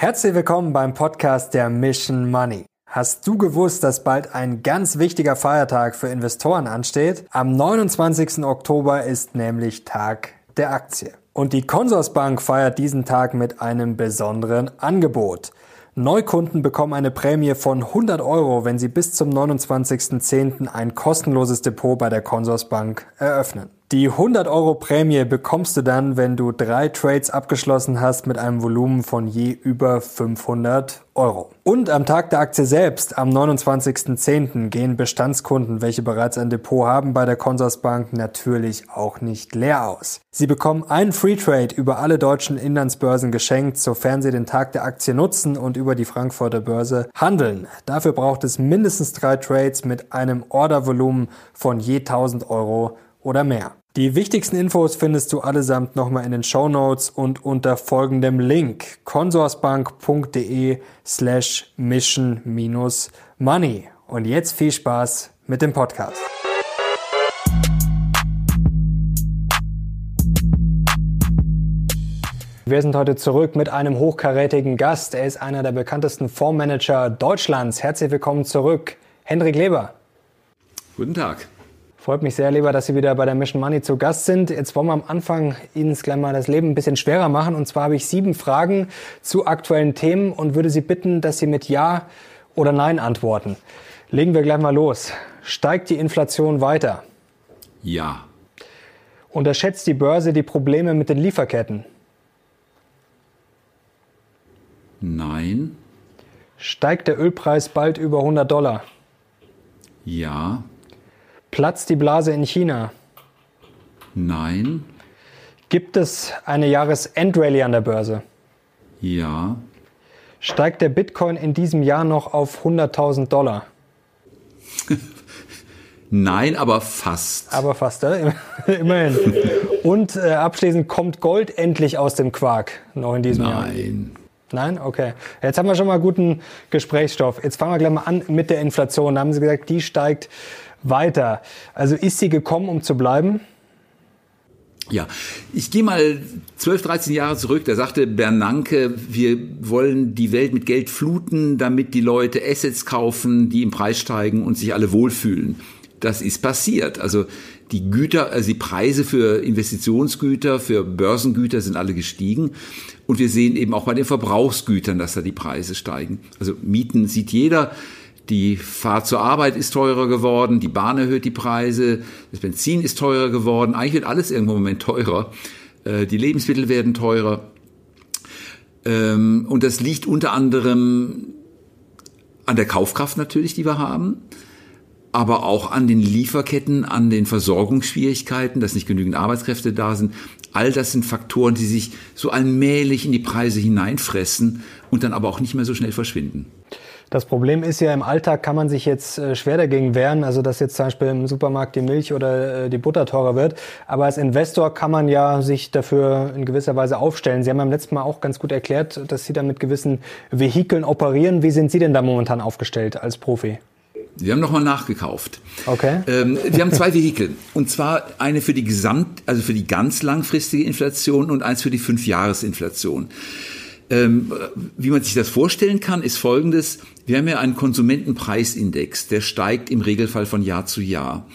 Herzlich willkommen beim Podcast der Mission Money. Hast du gewusst, dass bald ein ganz wichtiger Feiertag für Investoren ansteht? Am 29. Oktober ist nämlich Tag der Aktie. Und die Consorsbank feiert diesen Tag mit einem besonderen Angebot. Neukunden bekommen eine Prämie von 100 Euro, wenn sie bis zum 29.10. ein kostenloses Depot bei der Consorsbank eröffnen. Die 100 Euro Prämie bekommst du dann, wenn du drei Trades abgeschlossen hast mit einem Volumen von je über 500 Euro. Und am Tag der Aktie selbst, am 29.10., gehen Bestandskunden, welche bereits ein Depot haben, bei der Consorsbank natürlich auch nicht leer aus. Sie bekommen einen Free Trade über alle deutschen Inlandsbörsen geschenkt, sofern sie den Tag der Aktie nutzen und über die Frankfurter Börse handeln. Dafür braucht es mindestens drei Trades mit einem Ordervolumen von je 1000 Euro oder mehr. Die wichtigsten Infos findest du allesamt nochmal in den Show Notes und unter folgendem Link consorsbank.de slash mission-money. Und jetzt viel Spaß mit dem Podcast. Wir sind heute zurück mit einem hochkarätigen Gast. Er ist einer der bekanntesten Fondsmanager Deutschlands. Herzlich willkommen zurück, Hendrik Leber. Guten Tag. Freut mich sehr, lieber, dass Sie wieder bei der Mission Money zu Gast sind. Jetzt wollen wir am Anfang Ihnen gleich mal das Leben ein bisschen schwerer machen. Und zwar habe ich sieben Fragen zu aktuellen Themen und würde Sie bitten, dass Sie mit Ja oder Nein antworten. Legen wir gleich mal los. Steigt die Inflation weiter? Ja. Unterschätzt die Börse die Probleme mit den Lieferketten? Nein. Steigt der Ölpreis bald über 100 Dollar? Ja. Platzt die Blase in China? Nein. Gibt es eine Jahresendrallye an der Börse? Ja. Steigt der Bitcoin in diesem Jahr noch auf 100.000 Dollar? Nein, aber fast. Aber fast, äh? immerhin. Und äh, abschließend kommt Gold endlich aus dem Quark noch in diesem Nein. Jahr? Nein. Nein? Okay. Jetzt haben wir schon mal guten Gesprächsstoff. Jetzt fangen wir gleich mal an mit der Inflation. Da haben Sie gesagt, die steigt weiter. Also ist sie gekommen, um zu bleiben? Ja, ich gehe mal 12, 13 Jahre zurück. Da sagte Bernanke, wir wollen die Welt mit Geld fluten, damit die Leute Assets kaufen, die im Preis steigen und sich alle wohlfühlen. Das ist passiert. Also die Güter, also die Preise für Investitionsgüter, für Börsengüter sind alle gestiegen. Und wir sehen eben auch bei den Verbrauchsgütern, dass da die Preise steigen. Also Mieten sieht jeder. Die Fahrt zur Arbeit ist teurer geworden, die Bahn erhöht die Preise, das Benzin ist teurer geworden, eigentlich wird alles irgendwo im Moment teurer. Äh, die Lebensmittel werden teurer. Ähm, und das liegt unter anderem an der Kaufkraft natürlich, die wir haben, aber auch an den Lieferketten, an den Versorgungsschwierigkeiten, dass nicht genügend Arbeitskräfte da sind. All das sind Faktoren, die sich so allmählich in die Preise hineinfressen und dann aber auch nicht mehr so schnell verschwinden. Das Problem ist ja, im Alltag kann man sich jetzt äh, schwer dagegen wehren, also dass jetzt zum Beispiel im Supermarkt die Milch oder äh, die Butter teurer wird. Aber als Investor kann man ja sich dafür in gewisser Weise aufstellen. Sie haben beim letzten Mal auch ganz gut erklärt, dass Sie da mit gewissen Vehikeln operieren. Wie sind Sie denn da momentan aufgestellt als Profi? Wir haben nochmal nachgekauft. Okay. Ähm, wir haben zwei Vehikel. Und zwar eine für die Gesamt, also für die ganz langfristige Inflation und eins für die Fünfjahresinflation. Ähm, wie man sich das vorstellen kann, ist folgendes. Wir haben ja einen Konsumentenpreisindex, der steigt im Regelfall von Jahr zu Jahr.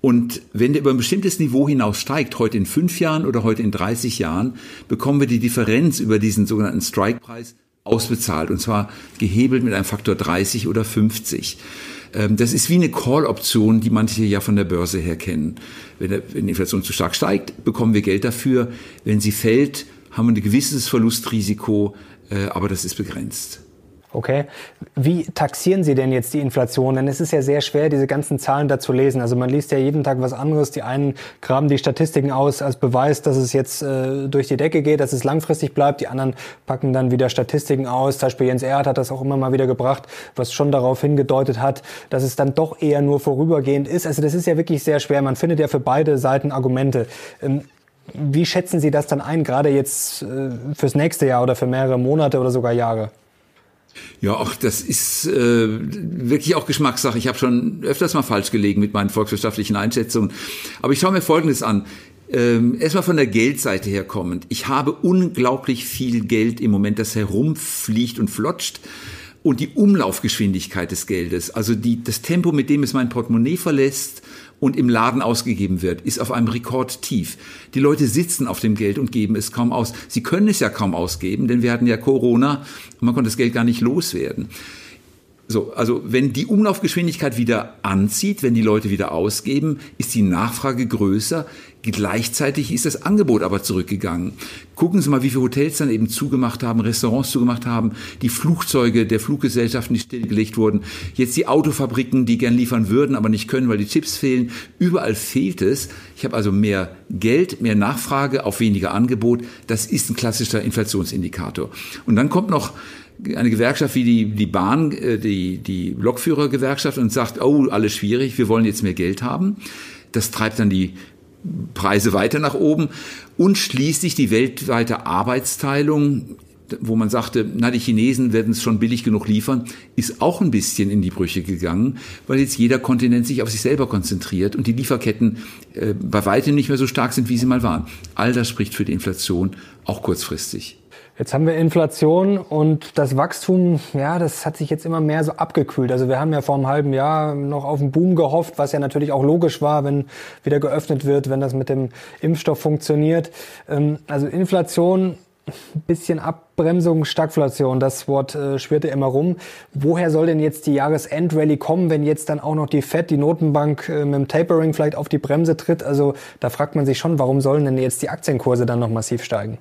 Und wenn der über ein bestimmtes Niveau hinaus steigt, heute in fünf Jahren oder heute in 30 Jahren, bekommen wir die Differenz über diesen sogenannten Strikepreis ausbezahlt. Und zwar gehebelt mit einem Faktor 30 oder 50. Ähm, das ist wie eine Call-Option, die manche ja von der Börse her kennen. Wenn die Inflation zu stark steigt, bekommen wir Geld dafür. Wenn sie fällt, haben ein gewisses Verlustrisiko, äh, aber das ist begrenzt. Okay. Wie taxieren Sie denn jetzt die Inflation? Denn es ist ja sehr schwer, diese ganzen Zahlen da zu lesen. Also man liest ja jeden Tag was anderes. Die einen graben die Statistiken aus als Beweis, dass es jetzt äh, durch die Decke geht, dass es langfristig bleibt. Die anderen packen dann wieder Statistiken aus. Zum Beispiel Jens Erhardt hat das auch immer mal wieder gebracht, was schon darauf hingedeutet hat, dass es dann doch eher nur vorübergehend ist. Also das ist ja wirklich sehr schwer. Man findet ja für beide Seiten Argumente. Ähm, wie schätzen Sie das dann ein, gerade jetzt äh, fürs nächste Jahr oder für mehrere Monate oder sogar Jahre? Ja, auch das ist äh, wirklich auch Geschmackssache. Ich habe schon öfters mal falsch gelegen mit meinen volkswirtschaftlichen Einschätzungen. Aber ich schaue mir Folgendes an. Ähm, erstmal von der Geldseite her kommend. Ich habe unglaublich viel Geld im Moment, das herumfliegt und flotscht. Und die Umlaufgeschwindigkeit des Geldes, also die, das Tempo, mit dem es mein Portemonnaie verlässt und im Laden ausgegeben wird, ist auf einem Rekord tief. Die Leute sitzen auf dem Geld und geben es kaum aus. Sie können es ja kaum ausgeben, denn wir hatten ja Corona und man konnte das Geld gar nicht loswerden. So, also wenn die Umlaufgeschwindigkeit wieder anzieht, wenn die Leute wieder ausgeben, ist die Nachfrage größer. Gleichzeitig ist das Angebot aber zurückgegangen. Gucken Sie mal, wie viele Hotels dann eben zugemacht haben, Restaurants zugemacht haben, die Flugzeuge der Fluggesellschaften, die stillgelegt wurden, jetzt die Autofabriken, die gern liefern würden, aber nicht können, weil die Chips fehlen. Überall fehlt es. Ich habe also mehr Geld, mehr Nachfrage auf weniger Angebot. Das ist ein klassischer Inflationsindikator. Und dann kommt noch eine Gewerkschaft wie die, die Bahn, äh, die, die Lokführergewerkschaft und sagt, oh, alles schwierig, wir wollen jetzt mehr Geld haben. Das treibt dann die Preise weiter nach oben und schließlich die weltweite Arbeitsteilung, wo man sagte, na, die Chinesen werden es schon billig genug liefern, ist auch ein bisschen in die Brüche gegangen, weil jetzt jeder Kontinent sich auf sich selber konzentriert und die Lieferketten äh, bei weitem nicht mehr so stark sind, wie sie mal waren. All das spricht für die Inflation, auch kurzfristig. Jetzt haben wir Inflation und das Wachstum, ja, das hat sich jetzt immer mehr so abgekühlt. Also wir haben ja vor einem halben Jahr noch auf einen Boom gehofft, was ja natürlich auch logisch war, wenn wieder geöffnet wird, wenn das mit dem Impfstoff funktioniert. Ähm, also Inflation, bisschen Abbremsung, Stagflation, das Wort äh, schwirrte immer rum. Woher soll denn jetzt die Jahresendrallye kommen, wenn jetzt dann auch noch die Fed, die Notenbank äh, mit dem Tapering vielleicht auf die Bremse tritt? Also da fragt man sich schon, warum sollen denn jetzt die Aktienkurse dann noch massiv steigen?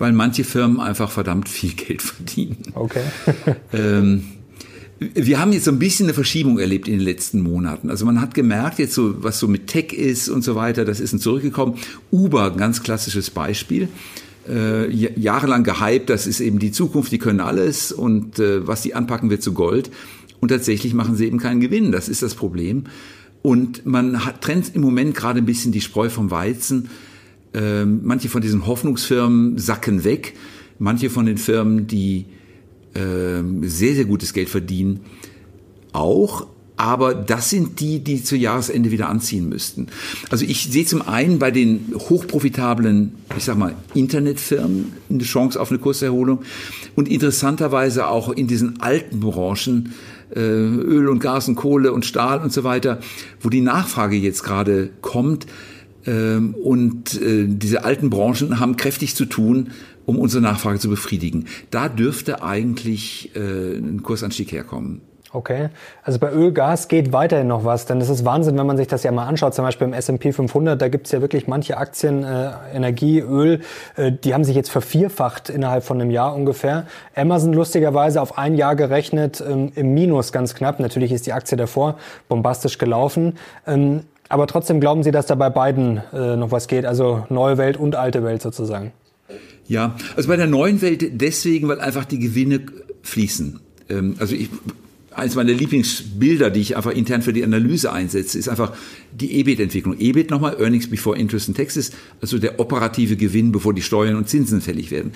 Weil manche Firmen einfach verdammt viel Geld verdienen. Okay. ähm, wir haben jetzt so ein bisschen eine Verschiebung erlebt in den letzten Monaten. Also man hat gemerkt, jetzt so, was so mit Tech ist und so weiter, das ist ein zurückgekommen. Uber, ein ganz klassisches Beispiel. Äh, jahrelang gehypt, das ist eben die Zukunft, die können alles und äh, was die anpacken wird zu Gold. Und tatsächlich machen sie eben keinen Gewinn, das ist das Problem. Und man hat, trennt im Moment gerade ein bisschen die Spreu vom Weizen ähm, manche von diesen Hoffnungsfirmen sacken weg. Manche von den Firmen, die äh, sehr, sehr gutes Geld verdienen, auch. Aber das sind die, die zu Jahresende wieder anziehen müssten. Also ich sehe zum einen bei den hochprofitablen, ich sag mal, Internetfirmen eine Chance auf eine Kurserholung und interessanterweise auch in diesen alten Branchen, äh, Öl und Gas und Kohle und Stahl und so weiter, wo die Nachfrage jetzt gerade kommt, ähm, und äh, diese alten Branchen haben kräftig zu tun, um unsere Nachfrage zu befriedigen. Da dürfte eigentlich äh, ein Kursanstieg herkommen. Okay, also bei Öl, Gas geht weiterhin noch was, denn es ist Wahnsinn, wenn man sich das ja mal anschaut, zum Beispiel im S&P 500, da gibt's ja wirklich manche Aktien, äh, Energie, Öl, äh, die haben sich jetzt vervierfacht innerhalb von einem Jahr ungefähr. Amazon lustigerweise auf ein Jahr gerechnet ähm, im Minus ganz knapp, natürlich ist die Aktie davor bombastisch gelaufen. Ähm, aber trotzdem glauben Sie, dass da bei beiden äh, noch was geht, also neue Welt und alte Welt sozusagen? Ja, also bei der neuen Welt deswegen, weil einfach die Gewinne fließen. Ähm, also ich, eines meiner Lieblingsbilder, die ich einfach intern für die Analyse einsetze, ist einfach die EBIT-Entwicklung. EBIT nochmal, Earnings Before Interest and Taxes, also der operative Gewinn, bevor die Steuern und Zinsen fällig werden.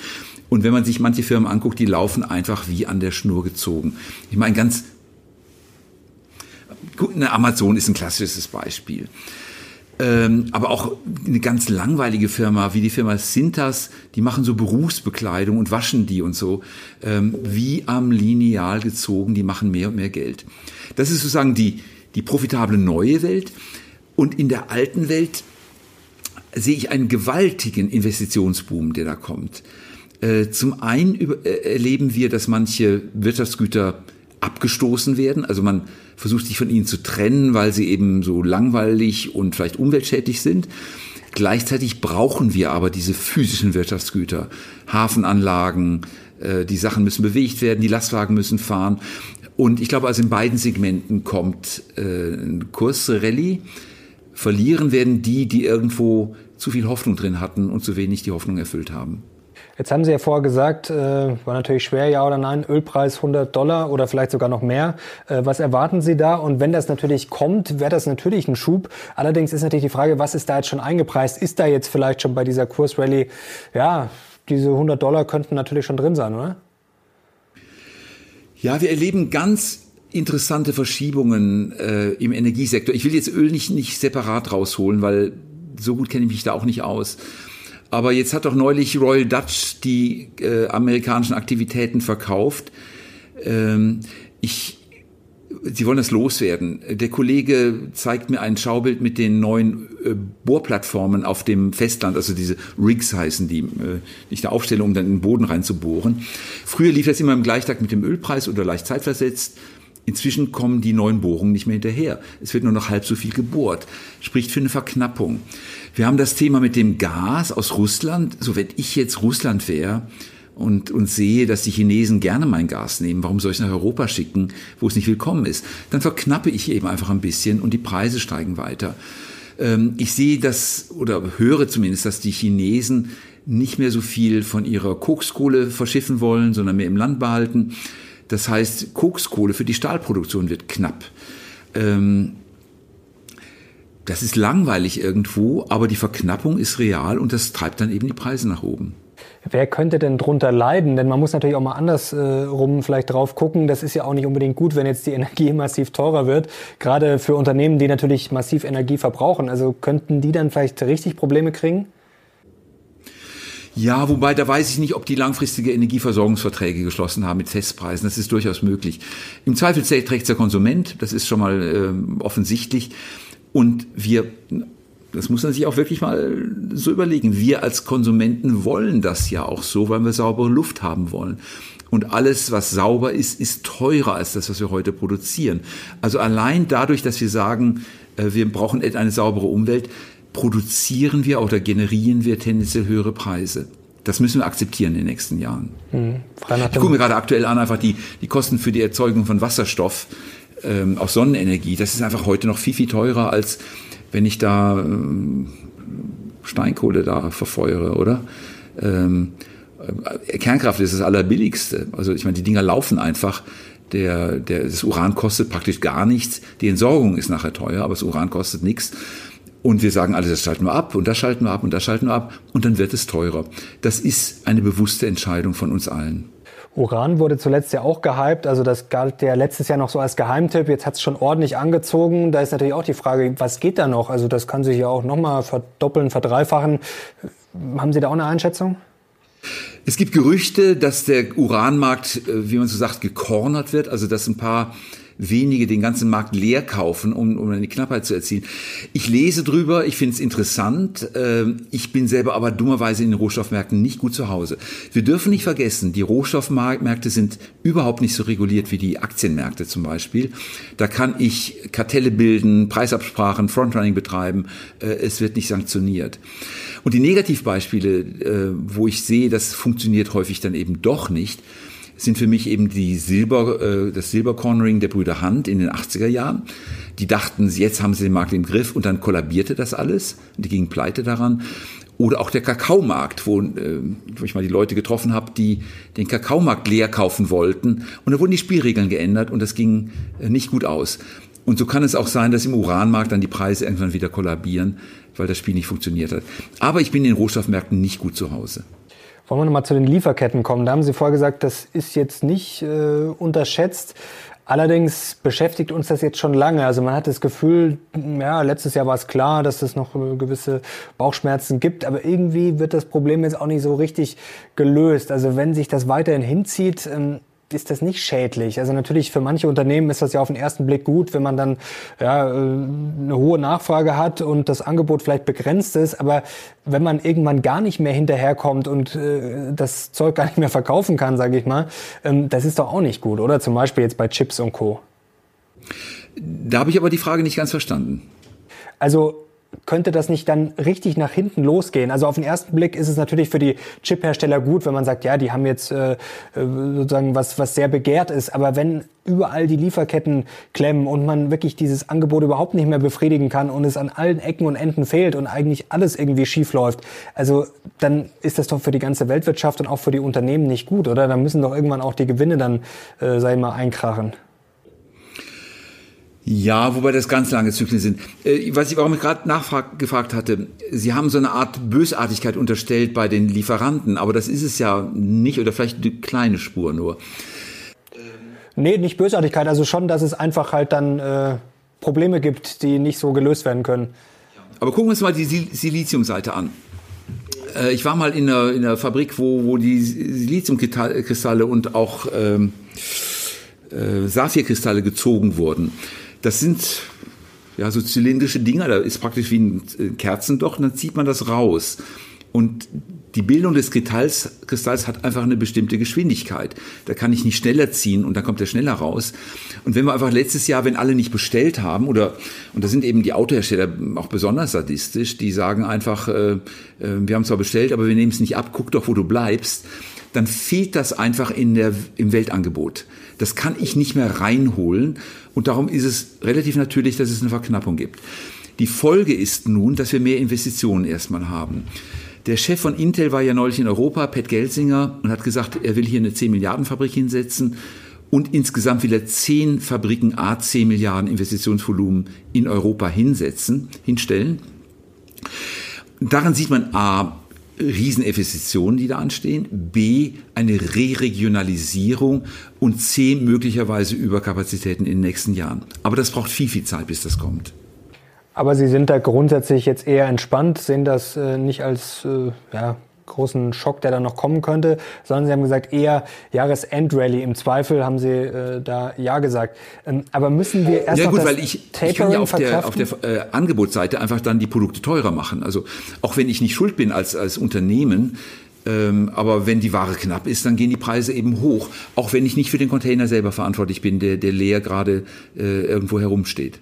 Und wenn man sich manche Firmen anguckt, die laufen einfach wie an der Schnur gezogen. Ich meine, ganz Eine Amazon ist ein klassisches Beispiel. Ähm, aber auch eine ganz langweilige Firma wie die Firma Sintas, die machen so Berufsbekleidung und waschen die und so, ähm, wie am Lineal gezogen, die machen mehr und mehr Geld. Das ist sozusagen die, die profitable neue Welt. Und in der alten Welt sehe ich einen gewaltigen Investitionsboom, der da kommt. Äh, zum einen äh, erleben wir, dass manche Wirtschaftsgüter abgestoßen werden. Also man versucht sich von ihnen zu trennen, weil sie eben so langweilig und vielleicht umweltschädlich sind. Gleichzeitig brauchen wir aber diese physischen Wirtschaftsgüter, Hafenanlagen, äh, die Sachen müssen bewegt werden, die Lastwagen müssen fahren. Und ich glaube, also in beiden Segmenten kommt äh, ein Kursrallye. Verlieren werden die, die irgendwo zu viel Hoffnung drin hatten und zu wenig die Hoffnung erfüllt haben. Jetzt haben Sie ja vorher gesagt, äh, war natürlich schwer, ja oder nein, Ölpreis 100 Dollar oder vielleicht sogar noch mehr. Äh, was erwarten Sie da? Und wenn das natürlich kommt, wäre das natürlich ein Schub. Allerdings ist natürlich die Frage, was ist da jetzt schon eingepreist? Ist da jetzt vielleicht schon bei dieser Kursrallye, ja, diese 100 Dollar könnten natürlich schon drin sein, oder? Ja, wir erleben ganz interessante Verschiebungen äh, im Energiesektor. Ich will jetzt Öl nicht, nicht separat rausholen, weil so gut kenne ich mich da auch nicht aus. Aber jetzt hat doch neulich Royal Dutch die äh, amerikanischen Aktivitäten verkauft. Ähm, ich, Sie wollen das loswerden. Der Kollege zeigt mir ein Schaubild mit den neuen äh, Bohrplattformen auf dem Festland, also diese Rigs heißen die, äh, ich da aufstelle, um dann in den Boden reinzubohren. Früher lief das immer im Gleichtakt mit dem Ölpreis oder leicht zeitversetzt. Inzwischen kommen die neuen Bohrungen nicht mehr hinterher. Es wird nur noch halb so viel gebohrt. Spricht für eine Verknappung. Wir haben das Thema mit dem Gas aus Russland. So, wenn ich jetzt Russland wäre und, und sehe, dass die Chinesen gerne mein Gas nehmen, warum soll ich es nach Europa schicken, wo es nicht willkommen ist? Dann verknappe ich eben einfach ein bisschen und die Preise steigen weiter. Ähm, ich sehe das oder höre zumindest, dass die Chinesen nicht mehr so viel von ihrer Kokskohle verschiffen wollen, sondern mehr im Land behalten. Das heißt, Kokskohle für die Stahlproduktion wird knapp. Ähm, das ist langweilig irgendwo, aber die Verknappung ist real und das treibt dann eben die Preise nach oben. Wer könnte denn drunter leiden? Denn man muss natürlich auch mal andersrum äh, vielleicht drauf gucken. Das ist ja auch nicht unbedingt gut, wenn jetzt die Energie massiv teurer wird. Gerade für Unternehmen, die natürlich massiv Energie verbrauchen. Also könnten die dann vielleicht richtig Probleme kriegen? Ja, wobei da weiß ich nicht, ob die langfristige Energieversorgungsverträge geschlossen haben mit Festpreisen. Das ist durchaus möglich. Im Zweifel trägt der Konsument, das ist schon mal äh, offensichtlich. Und wir, das muss man sich auch wirklich mal so überlegen, wir als Konsumenten wollen das ja auch so, weil wir saubere Luft haben wollen. Und alles, was sauber ist, ist teurer als das, was wir heute produzieren. Also allein dadurch, dass wir sagen, äh, wir brauchen eine saubere Umwelt, produzieren wir oder generieren wir tendenziell höhere Preise. Das müssen wir akzeptieren in den nächsten Jahren. Mhm. Ich gucke mir gerade aktuell an, einfach die, die Kosten für die Erzeugung von Wasserstoff ähm, aus Sonnenenergie. Das ist einfach heute noch viel, viel teurer, als wenn ich da ähm, Steinkohle da verfeuere, oder? Ähm, äh, Kernkraft ist das allerbilligste. Also ich meine, die Dinger laufen einfach. Der, der, das Uran kostet praktisch gar nichts. Die Entsorgung ist nachher teuer, aber das Uran kostet nichts. Und wir sagen alles, das schalten wir ab und das schalten wir ab und das schalten wir ab und dann wird es teurer. Das ist eine bewusste Entscheidung von uns allen. Uran wurde zuletzt ja auch gehypt, also das galt ja letztes Jahr noch so als Geheimtipp, jetzt hat es schon ordentlich angezogen. Da ist natürlich auch die Frage, was geht da noch? Also das kann sich ja auch nochmal verdoppeln, verdreifachen. Haben Sie da auch eine Einschätzung? Es gibt Gerüchte, dass der Uranmarkt, äh, wie man so sagt, gekornert wird, also dass ein paar wenige den ganzen Markt leer kaufen, um, um eine Knappheit zu erzielen. Ich lese drüber, ich finde es interessant. Ähm, ich bin selber aber dummerweise in den Rohstoffmärkten nicht gut zu Hause. Wir dürfen nicht vergessen, die Rohstoffmärkte sind überhaupt nicht so reguliert wie die Aktienmärkte zum Beispiel. Da kann ich Kartelle bilden, Preisabsprachen, Frontrunning betreiben. Äh, es wird nicht sanktioniert. Und die Negativbeispiele, äh, wo ich sehe, das funktioniert häufig dann eben doch nicht, sind für mich eben die Silber, äh, das Silbercornering der Brüder Hand in den 80er Jahren. Die dachten, jetzt haben sie den Markt im Griff und dann kollabierte das alles. Die gingen pleite daran. Oder auch der Kakaomarkt, wo, äh, wo ich mal die Leute getroffen habe, die den Kakaomarkt leer kaufen wollten. Und da wurden die Spielregeln geändert und das ging äh, nicht gut aus. Und so kann es auch sein, dass im Uranmarkt dann die Preise irgendwann wieder kollabieren, weil das Spiel nicht funktioniert hat. Aber ich bin in den Rohstoffmärkten nicht gut zu Hause. Wollen wir nochmal zu den Lieferketten kommen? Da haben Sie vorher gesagt, das ist jetzt nicht äh, unterschätzt. Allerdings beschäftigt uns das jetzt schon lange. Also man hat das Gefühl, ja, letztes Jahr war es klar, dass es noch äh, gewisse Bauchschmerzen gibt, aber irgendwie wird das Problem jetzt auch nicht so richtig gelöst. Also wenn sich das weiterhin hinzieht, ähm, ist das nicht schädlich. Also natürlich für manche Unternehmen ist das ja auf den ersten Blick gut, wenn man dann ja, äh, eine hohe Nachfrage hat und das Angebot vielleicht begrenzt ist. Aber wenn man irgendwann gar nicht mehr hinterherkommt und äh, das Zeug gar nicht mehr verkaufen kann, sage ich mal, ähm, das ist doch auch nicht gut, oder? Zum Beispiel jetzt bei Chips und Co. Da habe ich aber die Frage nicht ganz verstanden. Also könnte das nicht dann richtig nach hinten losgehen? Also auf den ersten Blick ist es natürlich für die Chip-Hersteller gut, wenn man sagt, ja, die haben jetzt äh, sozusagen was, was sehr begehrt ist. Aber wenn überall die Lieferketten klemmen und man wirklich dieses Angebot überhaupt nicht mehr befriedigen kann und es an allen Ecken und Enden fehlt und eigentlich alles irgendwie schief läuft, also dann ist das doch für die ganze Weltwirtschaft und auch für die Unternehmen nicht gut, oder? Da müssen doch irgendwann auch die Gewinne dann, äh, ich mal, einkrachen. Ja, wobei das ganz lange Zyklen sind. Äh, was ich, warum ich gerade nachgefragt hatte, Sie haben so eine Art Bösartigkeit unterstellt bei den Lieferanten, aber das ist es ja nicht oder vielleicht eine kleine Spur nur. Nee, nicht Bösartigkeit, also schon, dass es einfach halt dann äh, Probleme gibt, die nicht so gelöst werden können. Aber gucken wir uns mal die Siliziumseite an. Äh, ich war mal in einer, in einer Fabrik, wo, wo die Siliziumkristalle und auch ähm, äh, Saphirkristalle gezogen wurden. Das sind ja so zylindrische Dinger, da ist praktisch wie ein äh, Kerzendocht, und dann zieht man das raus. Und die Bildung des Kristalls, Kristalls hat einfach eine bestimmte Geschwindigkeit. Da kann ich nicht schneller ziehen und dann kommt er schneller raus. Und wenn wir einfach letztes Jahr, wenn alle nicht bestellt haben, oder, und da sind eben die Autohersteller auch besonders sadistisch, die sagen einfach, äh, äh, wir haben zwar bestellt, aber wir nehmen es nicht ab, guck doch, wo du bleibst, dann fehlt das einfach in der, im Weltangebot. Das kann ich nicht mehr reinholen und darum ist es relativ natürlich, dass es eine Verknappung gibt. Die Folge ist nun, dass wir mehr Investitionen erstmal haben. Der Chef von Intel war ja neulich in Europa, Pat Gelsinger, und hat gesagt, er will hier eine 10 Milliarden Fabrik hinsetzen und insgesamt will er 10 Fabriken A 10 Milliarden Investitionsvolumen in Europa hinsetzen, hinstellen. Daran sieht man A, Rieseninvestitionen, die da anstehen, B, eine Re-Regionalisierung und C, möglicherweise Überkapazitäten in den nächsten Jahren. Aber das braucht viel, viel Zeit, bis das kommt. Aber Sie sind da grundsätzlich jetzt eher entspannt, sehen das äh, nicht als äh, ja, großen Schock, der da noch kommen könnte, sondern Sie haben gesagt, eher Jahresendrallye. Im Zweifel haben Sie äh, da Ja gesagt. Ähm, aber müssen wir erst ja, gut, weil ich, ich kann ja auf der, auf der äh, Angebotsseite einfach dann die Produkte teurer machen. Also auch wenn ich nicht schuld bin als, als Unternehmen, ähm, aber wenn die Ware knapp ist, dann gehen die Preise eben hoch. Auch wenn ich nicht für den Container selber verantwortlich bin, der, der leer gerade äh, irgendwo herumsteht.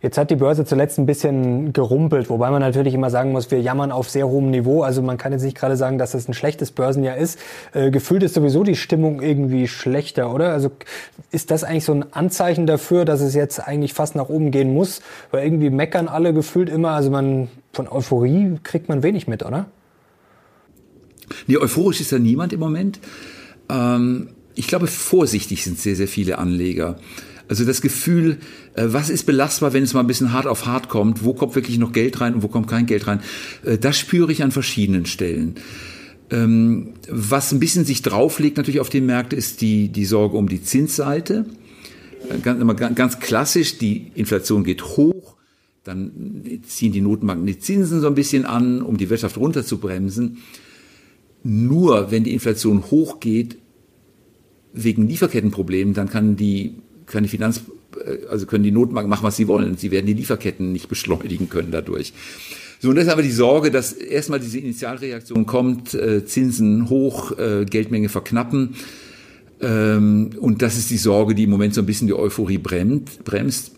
Jetzt hat die Börse zuletzt ein bisschen gerumpelt, wobei man natürlich immer sagen muss, wir jammern auf sehr hohem Niveau. Also man kann jetzt nicht gerade sagen, dass es ein schlechtes Börsenjahr ist. Äh, gefühlt ist sowieso die Stimmung irgendwie schlechter, oder? Also ist das eigentlich so ein Anzeichen dafür, dass es jetzt eigentlich fast nach oben gehen muss? Weil irgendwie meckern alle gefühlt immer. Also man von Euphorie kriegt man wenig mit, oder? Nee, euphorisch ist ja niemand im Moment. Ähm, ich glaube, vorsichtig sind sehr, sehr viele Anleger. Also das Gefühl, äh, was ist belastbar, wenn es mal ein bisschen hart auf hart kommt, wo kommt wirklich noch Geld rein und wo kommt kein Geld rein, äh, das spüre ich an verschiedenen Stellen. Ähm, was ein bisschen sich drauflegt natürlich auf den Märkten ist die, die Sorge um die Zinsseite. Äh, ganz, ganz klassisch, die Inflation geht hoch, dann ziehen die Notenbanken die Zinsen so ein bisschen an, um die Wirtschaft runterzubremsen. Nur wenn die Inflation hochgeht, wegen Lieferkettenproblemen, dann kann die kann die Finanz, äh, also können die Notenbanken machen, was sie wollen. Sie werden die Lieferketten nicht beschleunigen können dadurch. So, und das ist aber die Sorge, dass erstmal diese Initialreaktion kommt, äh, Zinsen hoch, äh, Geldmenge verknappen. Ähm, und das ist die Sorge, die im Moment so ein bisschen die Euphorie bremst. bremst.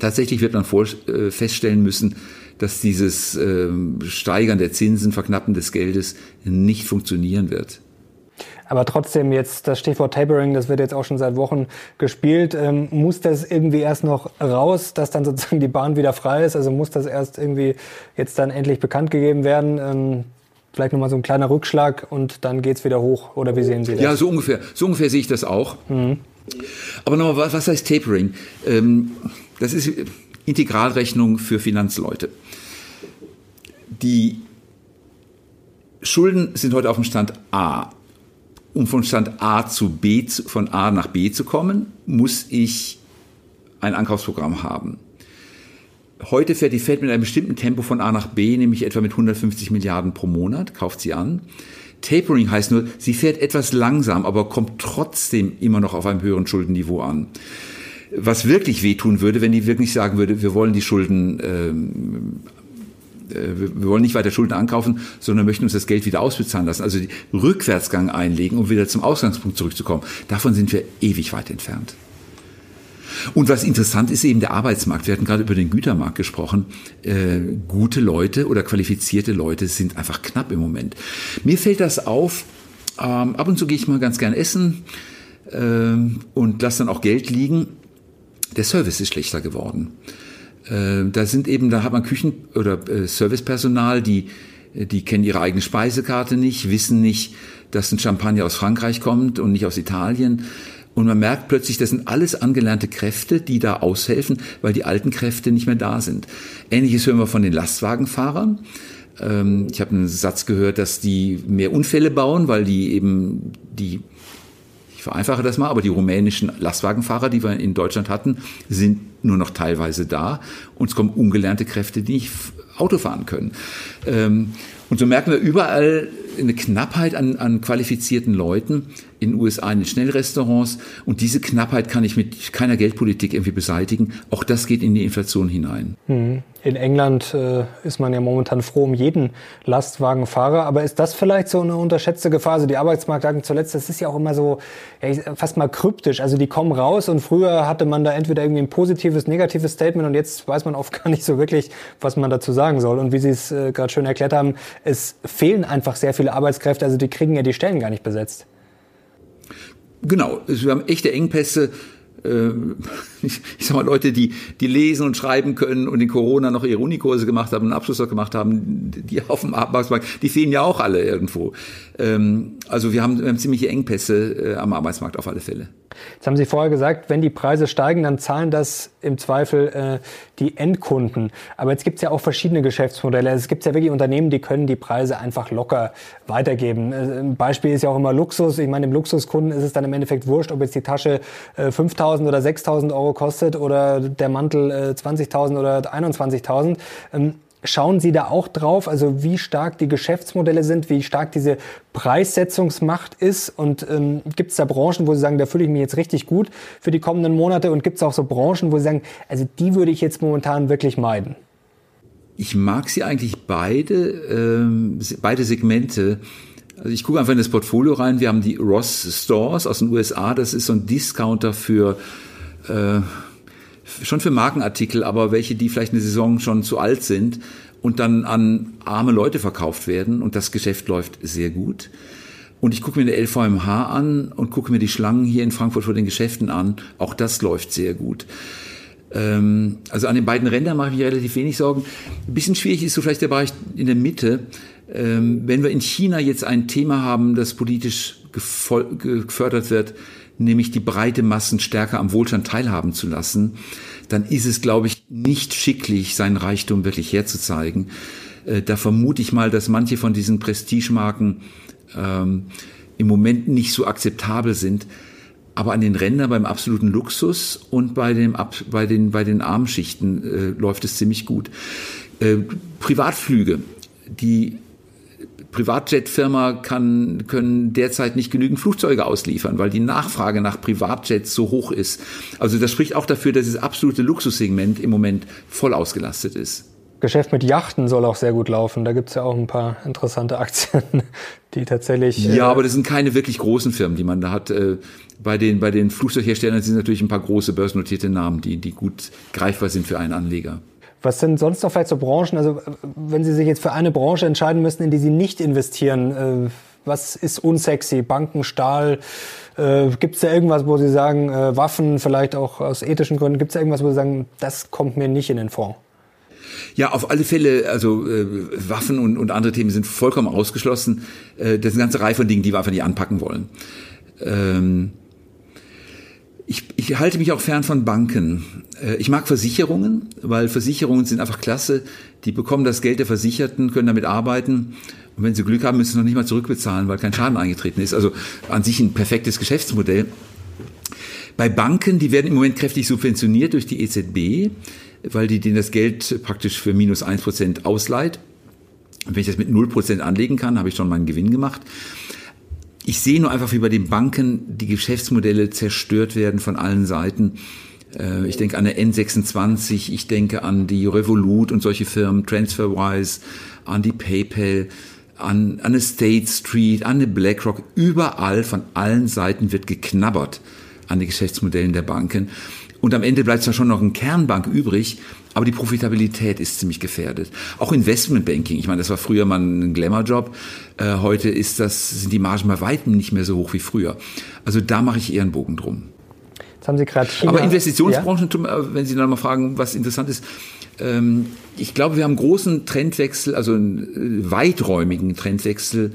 Tatsächlich wird man vor, äh, feststellen müssen, dass dieses äh, Steigern der Zinsen, Verknappen des Geldes nicht funktionieren wird. Aber trotzdem jetzt das Stichwort Tapering, das wird jetzt auch schon seit Wochen gespielt. Ähm, muss das irgendwie erst noch raus, dass dann sozusagen die Bahn wieder frei ist? Also muss das erst irgendwie jetzt dann endlich bekannt gegeben werden? Ähm, vielleicht nochmal so ein kleiner Rückschlag und dann geht's wieder hoch. Oder wie sehen Sie das? Ja, so ungefähr. So ungefähr sehe ich das auch. Mhm. Aber nochmal, was heißt Tapering? Ähm, das ist Integralrechnung für Finanzleute. Die Schulden sind heute auf dem Stand A um von Stand A zu B, von A nach B zu kommen, muss ich ein Ankaufsprogramm haben. Heute fährt die Fed mit einem bestimmten Tempo von A nach B, nämlich etwa mit 150 Milliarden pro Monat, kauft sie an. Tapering heißt nur, sie fährt etwas langsam, aber kommt trotzdem immer noch auf einem höheren Schuldenniveau an. Was wirklich wehtun würde, wenn die wirklich sagen würde, wir wollen die Schulden ähm, äh, wir wollen nicht weiter Schulden ankaufen, sondern möchten uns das Geld wieder ausbezahlen lassen. Also Rückwärtsgang einlegen, um wieder zum Ausgangspunkt zurückzukommen. Davon sind wir ewig weit entfernt. Und was interessant ist eben der Arbeitsmarkt. Wir hatten gerade über den Gütermarkt gesprochen. Äh, gute Leute oder qualifizierte Leute sind einfach knapp im Moment. Mir fällt das auf. Ähm, ab und zu gehe ich mal ganz gern essen äh, und lasse dann auch Geld liegen. Der Service ist schlechter geworden. Äh, da sind eben, da hat man Küchen- oder äh, Servicepersonal, die, die kennen ihre eigene Speisekarte nicht, wissen nicht, dass ein Champagner aus Frankreich kommt und nicht aus Italien. Und man merkt plötzlich, das sind alles angelernte Kräfte, die da aushelfen, weil die alten Kräfte nicht mehr da sind. Ähnliches hören wir von den Lastwagenfahrern. Ähm, ich habe einen Satz gehört, dass die mehr Unfälle bauen, weil die eben die vereinfache das mal, aber die rumänischen Lastwagenfahrer, die wir in Deutschland hatten, sind nur noch teilweise da. Und es kommen ungelernte Kräfte, die nicht Auto fahren können. Ähm, und so merken wir überall eine Knappheit an, an qualifizierten Leuten in den USA in den Schnellrestaurants. Und diese Knappheit kann ich mit keiner Geldpolitik irgendwie beseitigen. Auch das geht in die Inflation hinein. Hm. In England äh, ist man ja momentan froh um jeden Lastwagenfahrer. Aber ist das vielleicht so eine unterschätzte Gefahr? Also die Arbeitsmarktdaten zuletzt, das ist ja auch immer so ja, fast mal kryptisch. Also die kommen raus und früher hatte man da entweder irgendwie ein positives, negatives Statement und jetzt weiß man oft gar nicht so wirklich, was man dazu sagen soll. Und wie Sie es äh, gerade schön erklärt haben, es fehlen einfach sehr viele Arbeitskräfte. Also die kriegen ja die Stellen gar nicht besetzt. Genau, wir haben echte Engpässe. Äh, ich, ich sag mal, Leute, die, die lesen und schreiben können und in Corona noch ihre Unikurse gemacht haben, einen Abschluss noch gemacht haben, die auf dem Arbeitsmarkt, die fehlen ja auch alle irgendwo. Ähm, also wir haben, wir haben ziemliche Engpässe äh, am Arbeitsmarkt auf alle Fälle. Jetzt haben Sie vorher gesagt, wenn die Preise steigen, dann zahlen das im Zweifel äh, die Endkunden. Aber jetzt gibt es ja auch verschiedene Geschäftsmodelle. Es gibt ja wirklich Unternehmen, die können die Preise einfach locker weitergeben. Äh, ein Beispiel ist ja auch immer Luxus. Ich meine, dem Luxuskunden ist es dann im Endeffekt wurscht, ob jetzt die Tasche äh, 5.000 oder 6.000 Euro kostet oder der Mantel äh, 20.000 oder 21.000. Ähm, Schauen Sie da auch drauf, also wie stark die Geschäftsmodelle sind, wie stark diese Preissetzungsmacht ist und ähm, gibt es da Branchen, wo Sie sagen, da fühle ich mich jetzt richtig gut für die kommenden Monate und gibt es auch so Branchen, wo Sie sagen, also die würde ich jetzt momentan wirklich meiden? Ich mag sie eigentlich beide, ähm, beide Segmente. Also ich gucke einfach in das Portfolio rein. Wir haben die Ross Stores aus den USA. Das ist so ein Discounter für äh, schon für Markenartikel, aber welche, die vielleicht eine Saison schon zu alt sind und dann an arme Leute verkauft werden und das Geschäft läuft sehr gut. Und ich gucke mir eine LVMH an und gucke mir die Schlangen hier in Frankfurt vor den Geschäften an. Auch das läuft sehr gut. Ähm, also an den beiden Rändern mache ich mir relativ wenig Sorgen. Ein bisschen schwierig ist so vielleicht der Bereich in der Mitte. Ähm, wenn wir in China jetzt ein Thema haben, das politisch gefördert wird, nämlich die breite Massen stärker am Wohlstand teilhaben zu lassen, dann ist es, glaube ich, nicht schicklich, seinen Reichtum wirklich herzuzeigen. Äh, da vermute ich mal, dass manche von diesen Prestigemarken ähm, im Moment nicht so akzeptabel sind. Aber an den Rändern beim absoluten Luxus und bei, dem, bei, den, bei den Armschichten äh, läuft es ziemlich gut. Äh, Privatflüge, die Privatjetfirma kann, können derzeit nicht genügend Flugzeuge ausliefern, weil die Nachfrage nach Privatjets so hoch ist. Also das spricht auch dafür, dass das absolute Luxussegment im Moment voll ausgelastet ist. Geschäft mit Yachten soll auch sehr gut laufen. Da gibt es ja auch ein paar interessante Aktien, die tatsächlich. Ja, äh aber das sind keine wirklich großen Firmen, die man da hat. Äh, bei den, bei den Flugzeugherstellern sind natürlich ein paar große börsennotierte Namen, die, die gut greifbar sind für einen Anleger. Was sind sonst noch vielleicht so Branchen? Also wenn Sie sich jetzt für eine Branche entscheiden müssen, in die Sie nicht investieren, äh, was ist unsexy? Banken, Stahl? Äh, gibt es da irgendwas, wo Sie sagen, äh, Waffen, vielleicht auch aus ethischen Gründen, gibt es da irgendwas, wo Sie sagen, das kommt mir nicht in den Fonds? Ja, auf alle Fälle, also äh, Waffen und, und andere Themen sind vollkommen ausgeschlossen. Äh, das ist eine ganze Reihe von Dingen, die wir einfach nicht anpacken wollen. Ähm, ich, ich halte mich auch fern von Banken. Äh, ich mag Versicherungen, weil Versicherungen sind einfach klasse. Die bekommen das Geld der Versicherten, können damit arbeiten. Und wenn sie Glück haben, müssen sie noch nicht mal zurückbezahlen, weil kein Schaden eingetreten ist. Also an sich ein perfektes Geschäftsmodell. Bei Banken, die werden im Moment kräftig subventioniert durch die EZB, weil die denen das Geld praktisch für minus eins Prozent ausleiht. Und wenn ich das mit null Prozent anlegen kann, habe ich schon meinen Gewinn gemacht. Ich sehe nur einfach, wie bei den Banken die Geschäftsmodelle zerstört werden von allen Seiten. Äh, ich denke an eine N26, ich denke an die Revolut und solche Firmen, TransferWise, an die PayPal, an, an eine State Street, an eine BlackRock. Überall von allen Seiten wird geknabbert an den Geschäftsmodellen der Banken. Und am Ende bleibt zwar schon noch ein Kernbank übrig, aber die Profitabilität ist ziemlich gefährdet. Auch Investmentbanking, ich meine, das war früher mal ein Glamour-Job, äh, heute ist das, sind die Margen bei weitem nicht mehr so hoch wie früher. Also da mache ich eher einen Bogen drum. Jetzt haben Sie gerade. Aber Investitionsbranchen, ja? Äh, wenn Sie dann mal fragen, was interessant ist, ähm, ich glaube, wir haben einen großen Trendwechsel, also einen äh, weiträumigen Trendwechsel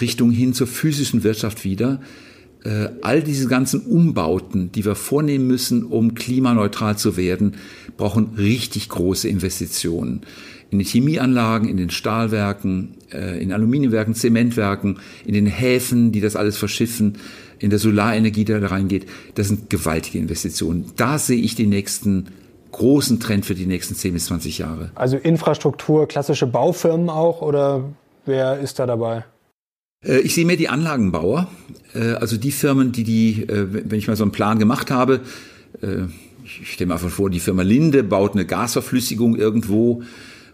Richtung hin zur physischen Wirtschaft wieder all diese ganzen Umbauten, die wir vornehmen müssen, um klimaneutral zu werden, brauchen richtig große Investitionen in den Chemieanlagen, in den Stahlwerken, äh, in Aluminiumwerken, Zementwerken, in den Häfen, die das alles verschiffen, in der Solarenergie, die da reingeht. Das sind gewaltige Investitionen. Da sehe ich den nächsten großen Trend für die nächsten 10 bis 20 Jahre. Also Infrastruktur, klassische Baufirmen auch oder wer ist da dabei? Äh, ich sehe mehr die Anlagenbauer, äh, also die Firmen, die die, wenn ich mal so einen Plan gemacht habe, ich stelle mir einfach vor, die Firma Linde baut eine Gasverflüssigung irgendwo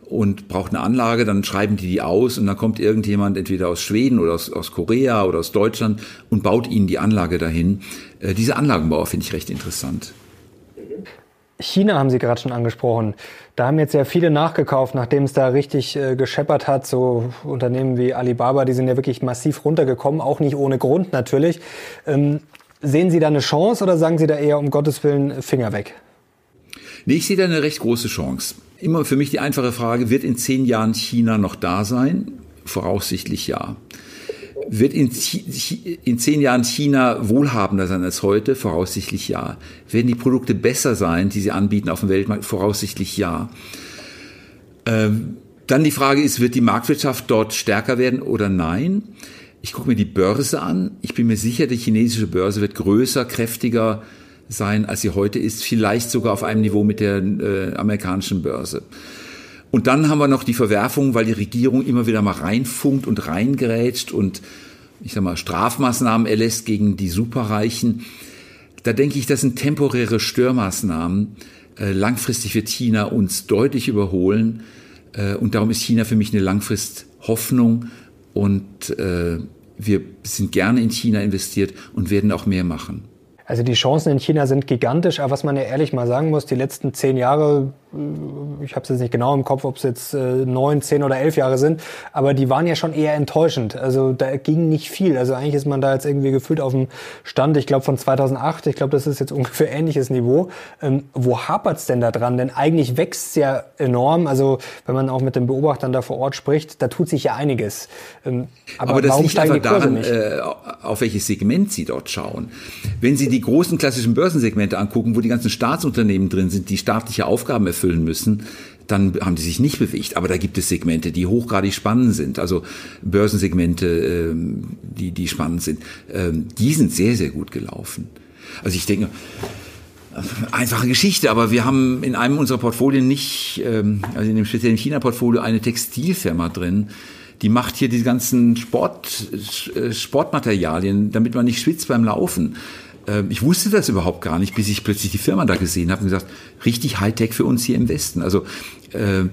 und braucht eine Anlage, dann schreiben die die aus und dann kommt irgendjemand entweder aus Schweden oder aus, aus Korea oder aus Deutschland und baut ihnen die Anlage dahin. Äh, diese Anlagenbauer finde ich recht interessant. China haben Sie gerade schon angesprochen. Da haben jetzt ja viele nachgekauft, nachdem es da richtig äh, gescheppert hat. So Unternehmen wie Alibaba, die sind ja wirklich massiv runtergekommen, auch nicht ohne Grund natürlich. Ähm, sehen Sie da eine Chance oder sagen Sie da eher um Gottes Willen Finger weg? Nee, ich sehe da eine recht große Chance. Immer für mich die einfache Frage, wird in zehn Jahren China noch da sein? Voraussichtlich ja. Wird in, in zehn Jahren China wohlhabender sein als heute? Voraussichtlich ja. Werden die Produkte besser sein, die sie anbieten auf dem Weltmarkt? Voraussichtlich ja. Ähm, dann die Frage ist, wird die Marktwirtschaft dort stärker werden oder nein? Ich gucke mir die Börse an. Ich bin mir sicher, die chinesische Börse wird größer, kräftiger, sein, als sie heute ist, vielleicht sogar auf einem Niveau mit der äh, amerikanischen Börse. Und dann haben wir noch die Verwerfung, weil die Regierung immer wieder mal reinfunkt und reingerätscht und ich sag mal Strafmaßnahmen erlässt gegen die Superreichen. Da denke ich, das sind temporäre Störmaßnahmen. Äh, langfristig wird China uns deutlich überholen äh, und darum ist China für mich eine Langfrist-Hoffnung und äh, wir sind gerne in China investiert und werden auch mehr machen. Also die Chancen in China sind gigantisch, aber was man ja ehrlich mal sagen muss, die letzten zehn Jahre ich habe es jetzt nicht genau im Kopf, ob es jetzt äh, neun, zehn oder elf Jahre sind, aber die waren ja schon eher enttäuschend. Also da ging nicht viel. Also eigentlich ist man da jetzt irgendwie gefühlt auf dem Stand, ich glaube von 2008, ich glaube, das ist jetzt ungefähr ähnliches Niveau. Ähm, wo hapert's denn da dran? Denn eigentlich wächst es ja enorm. Also wenn man auch mit den Beobachtern da vor Ort spricht, da tut sich ja einiges. Ähm, aber, aber das liegt einfach daran, äh, auf welches Segment Sie dort schauen. Wenn Sie die großen klassischen Börsensegmente angucken, wo die ganzen Staatsunternehmen drin sind, die staatliche Aufgaben erfüllen, müssen, dann haben die sich nicht bewegt. Aber da gibt es Segmente, die hochgradig spannend sind. Also Börsensegmente, ähm, die, die spannend sind. Ähm, die sind sehr, sehr gut gelaufen. Also ich denke, einfache Geschichte, aber wir haben in einem unserer Portfolien nicht, ähm, also in dem speziellen China-Portfolio, eine Textilfirma drin, die macht hier die ganzen Sport, äh, Sportmaterialien, damit man nicht schwitzt beim Laufen. Ähm, ich wusste das überhaupt gar nicht, bis ich plötzlich die Firma da gesehen habe und gesagt, richtig Hightech für uns hier im Westen. Also äh,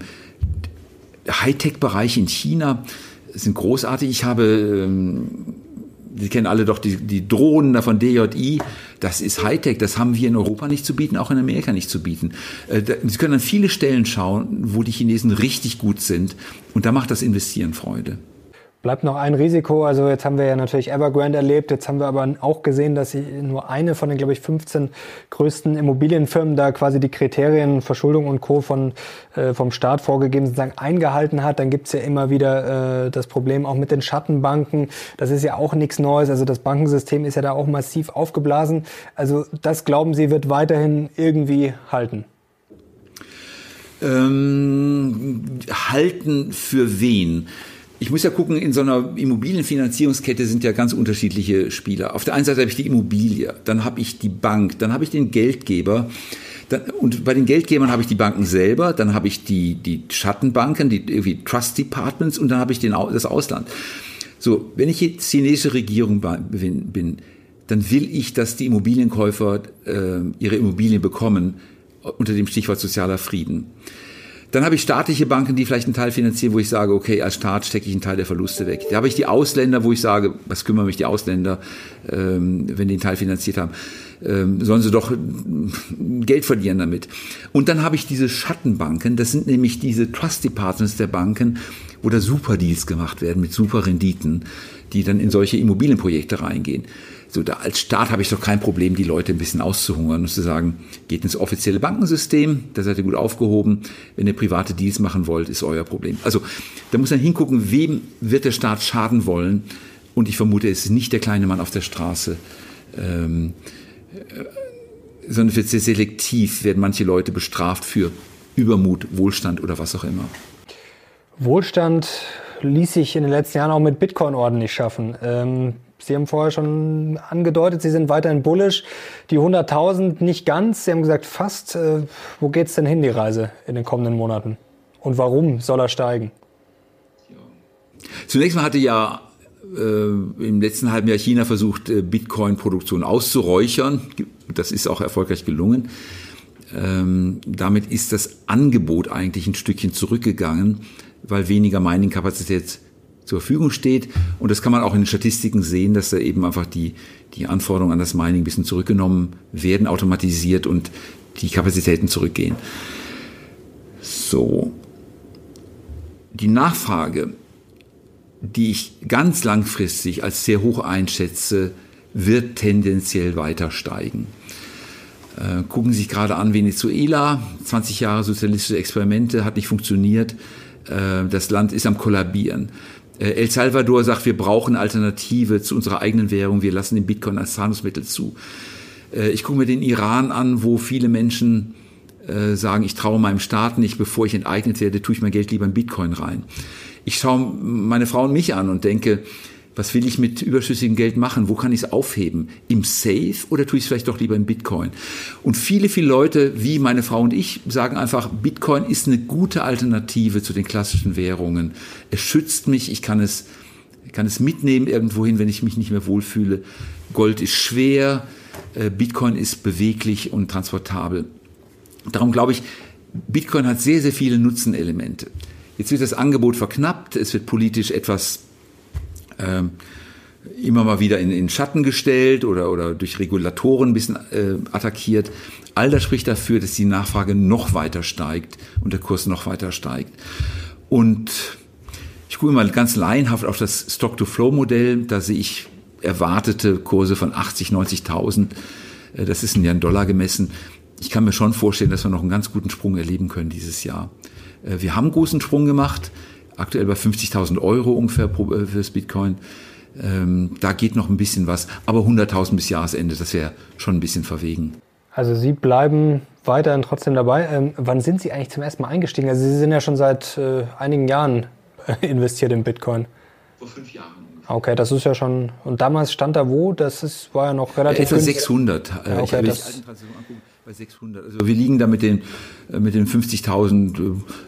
Hightech-Bereich in China sind großartig. Ich habe, ähm, Sie kennen alle doch die, die Drohnen da von DJI. Das ist Hightech. Das haben wir in Europa nicht zu bieten, auch in Amerika nicht zu bieten. Äh, Sie können an viele Stellen schauen, wo die Chinesen richtig gut sind. Und da macht das Investieren Freude. Bleibt noch ein Risiko. Also jetzt haben wir ja natürlich Evergrande erlebt. Jetzt haben wir aber auch gesehen, dass nur eine von den, glaube ich, 15 größten Immobilienfirmen da quasi die Kriterien Verschuldung und Co. Von, äh, vom Staat vorgegeben sozusagen eingehalten hat. Dann gibt's ja immer wieder äh, das Problem auch mit den Schattenbanken. Das ist ja auch nichts Neues. Also das Bankensystem ist ja da auch massiv aufgeblasen. Also das glauben Sie wird weiterhin irgendwie halten. Ähm, halten für wen? Ich muss ja gucken, in so einer Immobilienfinanzierungskette sind ja ganz unterschiedliche Spieler. Auf der einen Seite habe ich die Immobilie, dann habe ich die Bank, dann habe ich den Geldgeber. Dann, und bei den Geldgebern habe ich die Banken selber, dann habe ich die, die Schattenbanken, die irgendwie Trust Departments und dann habe ich den, das Ausland. So, wenn ich jetzt chinesische Regierung bin, dann will ich, dass die Immobilienkäufer äh, ihre Immobilien bekommen unter dem Stichwort sozialer Frieden. Dann habe ich staatliche Banken, die vielleicht einen Teil finanzieren, wo ich sage, okay, als Staat stecke ich einen Teil der Verluste weg. Da habe ich die Ausländer, wo ich sage, was kümmern mich die Ausländer, ähm, wenn die einen Teil finanziert haben, ähm, sollen sie doch Geld verlieren damit. Und dann habe ich diese Schattenbanken, das sind nämlich diese Trust Departments der Banken, wo da super Deals gemacht werden mit super Renditen, die dann in solche Immobilienprojekte reingehen. So, da als Staat habe ich doch kein Problem, die Leute ein bisschen auszuhungern und zu sagen, geht ins offizielle Bankensystem, da seid ihr gut aufgehoben. Wenn ihr private Deals machen wollt, ist euer Problem. Also, da muss man hingucken, wem wird der Staat schaden wollen. Und ich vermute, es ist nicht der kleine Mann auf der Straße, ähm, äh, sondern wird sehr selektiv, werden manche Leute bestraft für Übermut, Wohlstand oder was auch immer. Wohlstand ließ sich in den letzten Jahren auch mit Bitcoin ordentlich schaffen. Ähm, Sie haben vorher schon angedeutet, Sie sind weiterhin bullish. Die 100.000 nicht ganz. Sie haben gesagt fast. Äh, wo geht's denn hin, die Reise in den kommenden Monaten? Und warum soll er steigen? Zunächst mal hatte ja äh, im letzten halben Jahr China versucht, äh, Bitcoin-Produktion auszuräuchern. Das ist auch erfolgreich gelungen. Ähm, damit ist das Angebot eigentlich ein Stückchen zurückgegangen, weil weniger Mining-Kapazität zur Verfügung steht. Und das kann man auch in den Statistiken sehen, dass da eben einfach die, die Anforderungen an das Mining ein bisschen zurückgenommen werden, automatisiert und die Kapazitäten zurückgehen. So. Die Nachfrage, die ich ganz langfristig als sehr hoch einschätze, wird tendenziell weiter steigen. Äh, gucken Sie sich gerade an Venezuela, 20 Jahre sozialistische Experimente, hat nicht funktioniert. Äh, das Land ist am Kollabieren. Äh, El Salvador sagt, wir brauchen Alternative zu unserer eigenen Währung, wir lassen den Bitcoin als Zahlungsmittel zu. Äh, ich gucke mir den Iran an, wo viele Menschen sagen, ich traue meinem Staat nicht, bevor ich enteignet werde, tue ich mein Geld lieber in Bitcoin rein. Ich schaue meine Frau und mich an und denke, was will ich mit überschüssigem Geld machen? Wo kann ich es aufheben? Im Safe oder tue ich es vielleicht doch lieber in Bitcoin? Und viele, viele Leute, wie meine Frau und ich, sagen einfach, Bitcoin ist eine gute Alternative zu den klassischen Währungen. Es schützt mich, ich kann es, kann es mitnehmen irgendwohin, wenn ich mich nicht mehr wohlfühle. Gold ist schwer, äh, Bitcoin ist beweglich und transportabel. Darum glaube ich, Bitcoin hat sehr, sehr viele Nutzenelemente. Jetzt wird das Angebot verknappt, es wird politisch etwas immer mal wieder in, in Schatten gestellt oder, oder durch Regulatoren ein bisschen äh, attackiert. All das spricht dafür, dass die Nachfrage noch weiter steigt und der Kurs noch weiter steigt. Und ich gucke mal ganz laienhaft auf das Stock-to-Flow-Modell. Da sehe ich erwartete Kurse von 80, 90.000. Äh, das ist in Jahren Dollar gemessen. Ich kann mir schon vorstellen, dass wir noch einen ganz guten Sprung erleben können dieses Jahr. Äh, wir haben einen großen Sprung gemacht aktuell bei 50.000 Euro ungefähr äh, fürs Bitcoin. Ähm, da geht noch ein bisschen was, aber 100.000 bis Jahresende, das wäre schon ein bisschen verwegen. Also Sie bleiben weiterhin trotzdem dabei. Ähm, wann sind Sie eigentlich zum ersten Mal eingestiegen? Also Sie sind ja schon seit äh, einigen Jahren investiert in Bitcoin. Vor fünf Jahren. Okay, das ist ja schon. Und damals stand da wo? Das ist, war ja noch relativ. Etwa 600. Ja, okay, ich habe bei 600. Also wir liegen da mit den, äh, mit den 50.000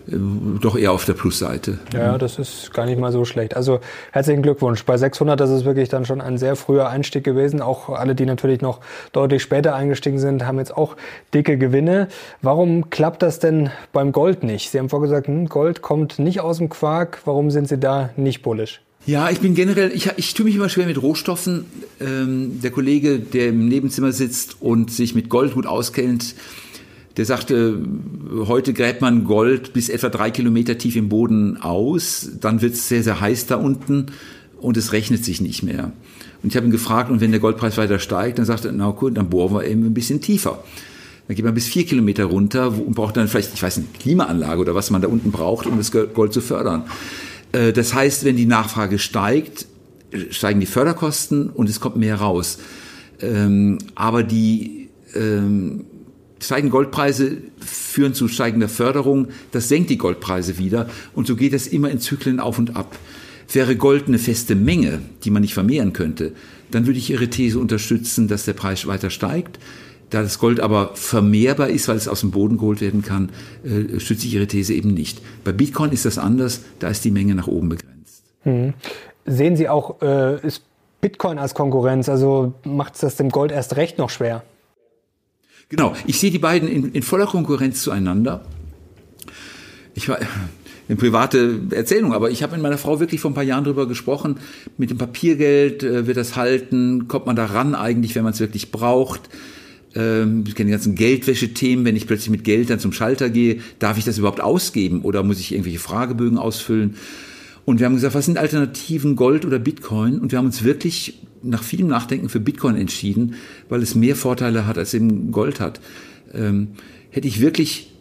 äh, doch eher auf der Plusseite. Ja, das ist gar nicht mal so schlecht. Also herzlichen Glückwunsch. Bei 600, das ist wirklich dann schon ein sehr früher Einstieg gewesen. Auch alle, die natürlich noch deutlich später eingestiegen sind, haben jetzt auch dicke Gewinne. Warum klappt das denn beim Gold nicht? Sie haben vorgesagt, hm, Gold kommt nicht aus dem Quark. Warum sind Sie da nicht bullisch? Ja, ich bin generell, ich, ich tue mich immer schwer mit Rohstoffen. Ähm, der Kollege, der im Nebenzimmer sitzt und sich mit Gold gut auskennt, der sagte, heute gräbt man Gold bis etwa drei Kilometer tief im Boden aus, dann wird es sehr, sehr heiß da unten und es rechnet sich nicht mehr. Und ich habe ihn gefragt, und wenn der Goldpreis weiter steigt, dann sagte er, na gut, dann bohren wir eben ein bisschen tiefer. Dann geht man bis vier Kilometer runter und braucht dann vielleicht, ich weiß nicht, Klimaanlage oder was man da unten braucht, um das Gold zu fördern. Äh, das heißt, wenn die Nachfrage steigt, steigen die Förderkosten und es kommt mehr raus. Ähm, aber die ähm, steigenden Goldpreise führen zu steigender Förderung. Das senkt die Goldpreise wieder. Und so geht es immer in Zyklen auf und ab. Wäre Gold eine feste Menge, die man nicht vermehren könnte, dann würde ich Ihre These unterstützen, dass der Preis weiter steigt. Da das Gold aber vermehrbar ist, weil es aus dem Boden geholt werden kann, äh, stütze ich Ihre These eben nicht. Bei Bitcoin ist das anders, da ist die Menge nach oben begrenzt. Hm. Sehen Sie auch, äh, ist Bitcoin als Konkurrenz, also macht es das dem Gold erst recht noch schwer? Genau, ich sehe die beiden in, in voller Konkurrenz zueinander. Ich war eine private Erzählung, aber ich habe mit meiner Frau wirklich vor ein paar Jahren drüber gesprochen. Mit dem Papiergeld äh, wird das halten, kommt man da ran eigentlich, wenn man es wirklich braucht. Ähm, ich kenne die ganzen Geldwäsche-Themen, wenn ich plötzlich mit Geld dann zum Schalter gehe, darf ich das überhaupt ausgeben oder muss ich irgendwelche Fragebögen ausfüllen? Und wir haben gesagt, was sind Alternativen Gold oder Bitcoin? Und wir haben uns wirklich nach vielem Nachdenken für Bitcoin entschieden, weil es mehr Vorteile hat, als eben Gold hat. Ähm, hätte ich wirklich,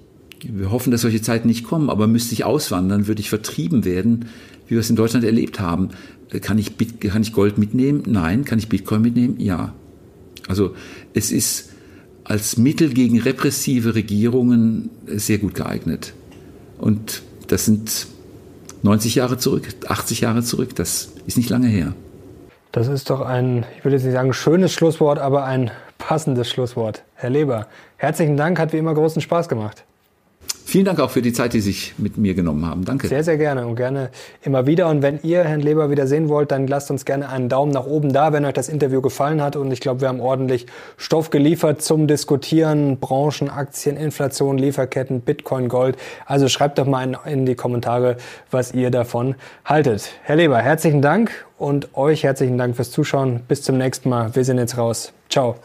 wir hoffen, dass solche Zeiten nicht kommen, aber müsste ich auswandern, würde ich vertrieben werden, wie wir es in Deutschland erlebt haben. Äh, kann ich, Bit, kann ich Gold mitnehmen? Nein. Kann ich Bitcoin mitnehmen? Ja. Also es ist als Mittel gegen repressive Regierungen sehr gut geeignet. Und das sind 90 Jahre zurück, 80 Jahre zurück. Das ist nicht lange her. Das ist doch ein, ich würde jetzt nicht sagen schönes Schlusswort, aber ein passendes Schlusswort. Herr Leber, herzlichen Dank, hat wie immer großen Spaß gemacht. Vielen Dank auch für die Zeit, die Sie sich mit mir genommen haben. Danke. Sehr, sehr gerne und gerne immer wieder. Und wenn ihr Herrn Leber wieder sehen wollt, dann lasst uns gerne einen Daumen nach oben da, wenn euch das Interview gefallen hat. Und ich glaube, wir haben ordentlich Stoff geliefert zum Diskutieren. Branchen, Aktien, Inflation, Lieferketten, Bitcoin, Gold. Also schreibt doch mal in, in die Kommentare, was ihr davon haltet. Herr Leber, herzlichen Dank und euch herzlichen Dank fürs Zuschauen. Bis zum nächsten Mal. Wir sind jetzt raus. Ciao.